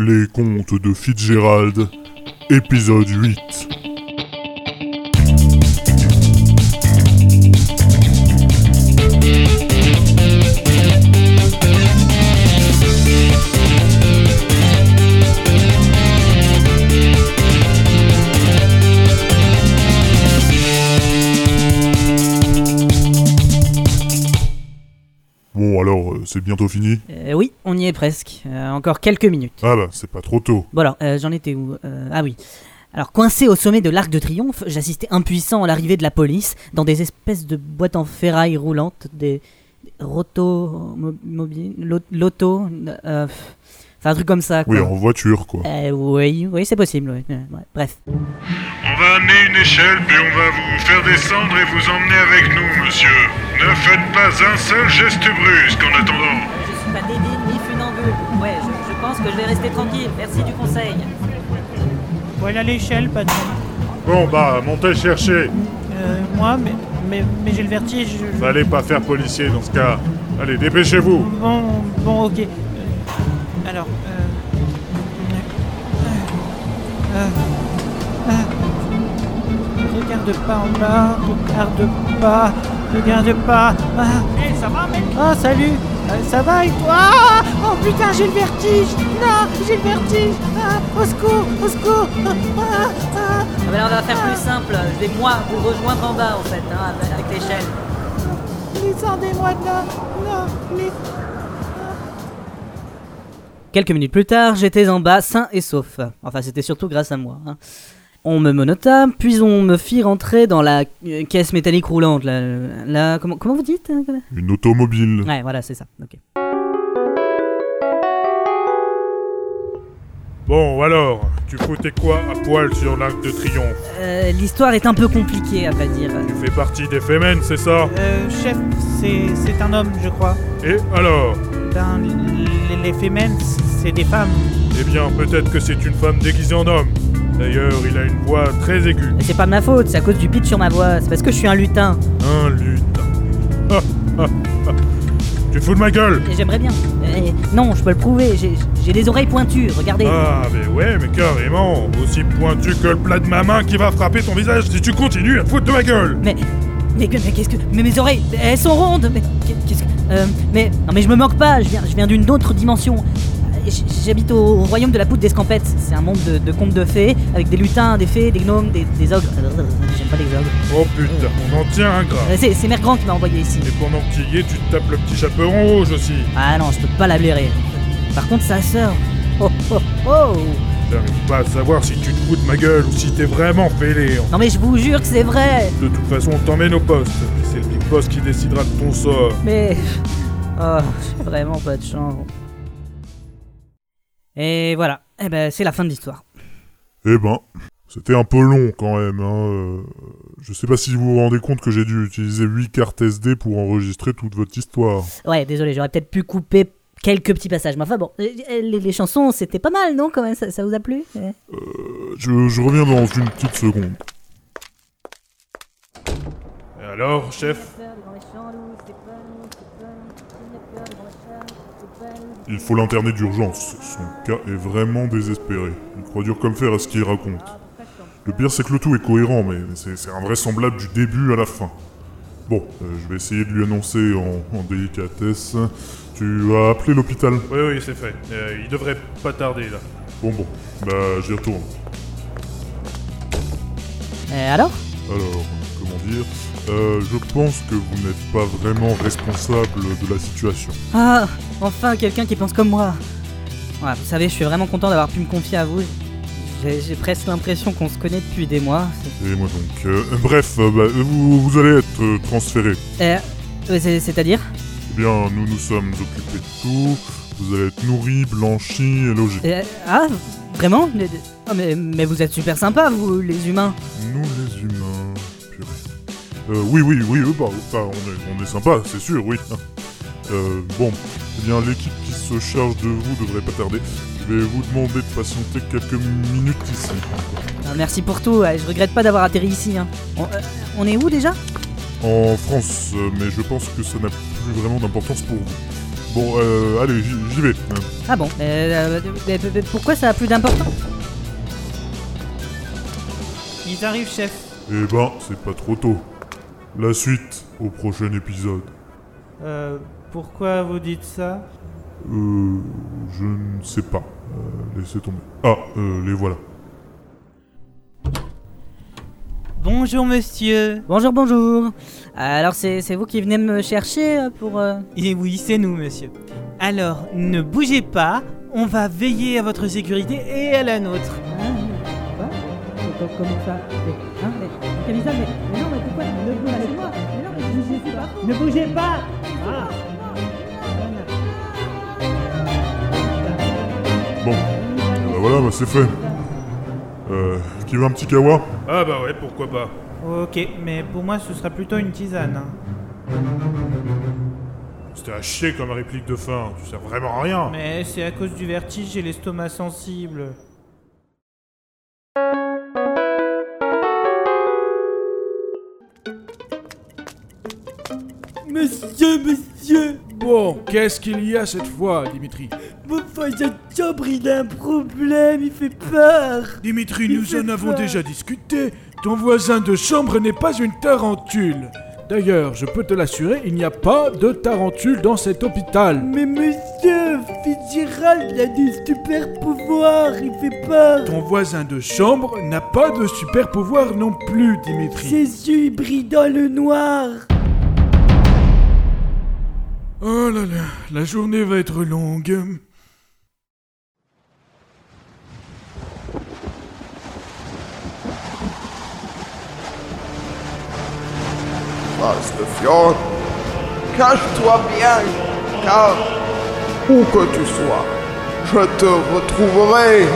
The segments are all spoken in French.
Les contes de Fitzgerald, épisode 8. Bon alors, c'est bientôt fini Euh, oui, on y est presque. Euh, encore quelques minutes. Ah bah, c'est pas trop tôt. Bon alors, euh, j'en étais où Euh, Ah oui. Alors, coincé au sommet de l'Arc de Triomphe, j'assistais impuissant à l'arrivée de la police dans des espèces de boîtes en ferraille roulantes, des roto... mo- mobiles... lo- loto... euh, Enfin, un truc comme ça, quoi. Oui, en voiture, quoi. Euh, oui, oui, c'est possible, oui. Euh, ouais, bref. On va amener une échelle, puis on va vous faire descendre et vous emmener avec nous, monsieur. Ne faites pas un seul geste brusque en attendant. Je suis pas débile ni funambule. Ouais, je, je pense que je vais rester tranquille. Merci du conseil. Voilà l'échelle, patron. Bon bah, montez chercher. Euh, moi, mais, mais, mais j'ai le vertige. je- Fallait pas faire policier dans ce cas. Allez, dépêchez-vous. Bon, bon, ok. Euh, alors, euh, euh, euh, euh, regarde pas en bas, regarde pas, regarde pas. Ah, ça va, mec? Ah, salut Euh, Ça va et toi? Ah Oh putain, j'ai le vertige Non, j'ai le vertige Ah, Au secours, au secours Ah, ah, mais là, on va faire plus simple. Je vais, moi, vous rejoindre en bas, en fait, hein, avec l'échelle. Descendez-moi de là Non. Quelques minutes plus tard, j'étais en bas, sain et sauf. Enfin, c'était surtout grâce à moi. hein. On me menota, puis on me fit rentrer dans la euh, caisse métallique roulante. La, la- comment, comment vous dites hein, Une automobile. Ouais, voilà, c'est ça. ok. Bon alors, tu foutais quoi à poil sur l'Arc de Triomphe? Euh, L'histoire est un peu compliquée, à vrai dire. Tu fais partie des Femen, c'est ça? Euh, chef, c'est c'est un homme, je crois. Et alors? Ben, les, les femmes, c'est des femmes. Eh bien, peut-être que c'est une femme déguisée en homme. D'ailleurs, il a une voix très aiguë. Mais c'est pas de ma faute, c'est à cause du pitch sur ma voix. C'est parce que je suis un lutin. Un lutin. Tu fous de ma gueule j'aimerais bien. Euh, non, je peux le prouver. J'ai j'ai des oreilles pointues, regardez. Ah, mais ouais, mais carrément Aussi pointu que le plat de ma main qui va frapper ton visage si tu continues à te foutre de ma gueule Mais, mais, mais qu'est-ce que. Mais mes oreilles, elles sont rondes Mais qu'est-ce que. euh, mais. Non, mais je me moque pas, je viens, je viens d'une autre dimension. J'habite au, au royaume de la poudre d'escampette. C'est un monde de, de contes de fées, avec des lutins, des fées, des gnomes, des, des ogres. J'aime pas les ogres. Oh putain, on en tient un gras Euh, C'est Mère Grand qui m'a envoyé ici. Et pendant que tu y es, tu te tapes le petit chaperon rouge aussi Ah non, je peux pas la blairer. Par contre, sa sœur. Oh oh oh J'arrive pas à savoir si tu te fous de ma gueule ou si t'es vraiment fêlé. Non, mais je vous jure que c'est vrai De toute façon, on t'emmène au poste. C'est le big boss qui décidera de ton sort. Mais. Oh, j'ai vraiment pas de chance. Et voilà. Eh ben, c'est la fin de l'histoire. Eh ben, c'était un peu long quand même. Hein. euh, Je sais pas si vous vous rendez compte que j'ai dû utiliser 8 cartes SD pour enregistrer toute votre histoire. Ouais, désolé, j'aurais peut-être pu couper quelques petits passages. Mais enfin bon, euh, les, les chansons, c'était pas mal, non Quand même, ça, ça vous a plu. Euh, je, je reviens dans une petite seconde. Et alors, chef? Il faut l'interner d'urgence. Son cas est vraiment désespéré. Il croit dur comme fer à ce qu'il raconte. Le pire, c'est que le tout est cohérent, mais c'est invraisemblable du début à la fin. Bon, euh, je vais essayer de lui annoncer en, en délicatesse. Tu as appelé l'hôpital? Oui, oui, c'est fait. Euh, il devrait pas tarder là. Bon, bon. Bah, j'y retourne. Euh, alors? Alors, comment dire? Euh, Je pense que vous n'êtes pas vraiment responsable de la situation. Ah, enfin quelqu'un qui pense comme moi. Ouais, vous savez, je suis vraiment content d'avoir pu me confier à vous. J'ai presque l'impression qu'on se connaît depuis des mois. Et moi donc. euh, bref, euh, bah, vous, vous allez être transféré. C'est- c'est-à-dire? Eh bien, nous nous sommes occupés de tout. Vous allez être nourris, blanchis et logés. Euh, Ah, vraiment? Mais, oh, mais, mais vous êtes super sympas, vous, les humains. Nous les humains. Euh, oui, oui, oui, euh, bah, enfin, on est, on est sympa, c'est sûr, oui. Euh, bon, eh bien, l'équipe qui se charge de vous devrait pas tarder. Je vais vous demander de patienter quelques minutes ici. Ah, merci pour tout, je regrette pas d'avoir atterri ici. hein. On, euh, on est où déjà? En France, euh, mais je pense que ça n'a plus vraiment d'importance pour vous. Bon, euh, allez, j'y vais. Ah bon, euh, euh, pourquoi ça a plus d'importance? Ils arrivent, chef. Eh ben, c'est pas trop tôt. La suite au prochain épisode. Euh, pourquoi vous dites ça? Euh, je ne sais pas. Euh, laissez tomber. Ah, euh, les voilà. Bonjour, monsieur. Bonjour, bonjour. Alors c'est c'est vous qui venez me chercher euh, pour... euh, Et oui, c'est nous, monsieur. Alors, ne bougez pas. On va veiller à votre sécurité et à la nôtre. Ah, quoi Comment ça mais, hein, mais, Camisa, mais, mais non, mais pourquoi Ne bougez moi? Mais non, mais je, je suis pas Ne bougez pas Bon, eh ben voilà, bah, c'est fait. Euh, qui veut un petit kawa? Ah bah ouais, pourquoi pas. Ok, mais pour moi, ce sera plutôt une tisane. hein. C'était à chier comme réplique de fin, tu sers vraiment à rien. Mais c'est à cause du vertige, j'ai l'estomac sensible. Monsieur, monsieur, Bon, qu'est-ce qu'il y a cette fois, Dimitri mon voisin de chambre, il a un problème, il fait peur. Dimitri, Il nous en avons peur. déjà discuté. Ton voisin de chambre n'est pas une tarentule. D'ailleurs, je peux te l'assurer, il n'y a pas de tarentule dans cet hôpital. Mais monsieur, Fitzgerald a des super pouvoirs, il fait peur. Ton voisin de chambre n'a pas de super pouvoir non plus, Dimitri. Ses yeux brillent dans le noir. Oh là là, la journée va être longue. Fjord, cache-toi bien, car où que tu sois, je te retrouverai.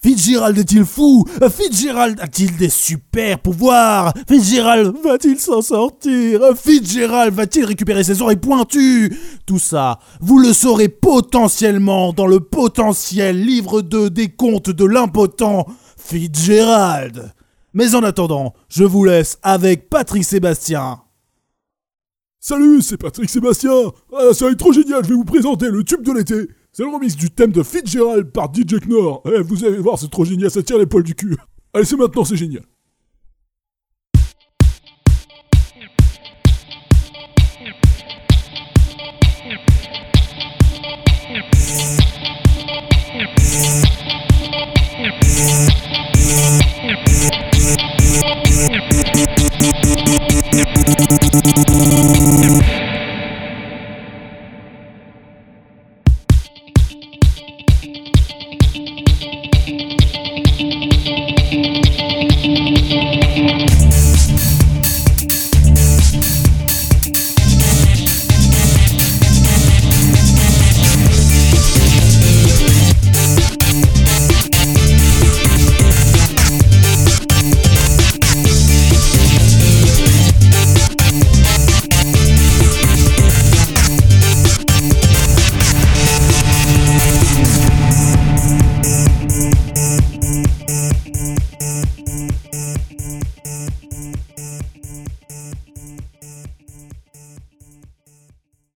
Fitzgerald est-il fou? Fitzgerald a-t-il des super pouvoirs? Fitzgerald va-t-il s'en sortir? Fitzgerald va-t-il récupérer ses oreilles pointues? Tout ça, vous le saurez potentiellement dans le potentiel livre 2 des contes de l'impotent Fitzgerald. Mais en attendant, je vous laisse avec Patrick Sébastien. Salut, c'est Patrick Sébastien. Ah, ça va être trop génial, je vais vous présenter le tube de l'été. C'est le remix du thème de Fitzgerald par DJ Knorr. Eh, vous allez voir, c'est trop génial, ça tire les poils du cul. Allez, c'est maintenant, c'est génial.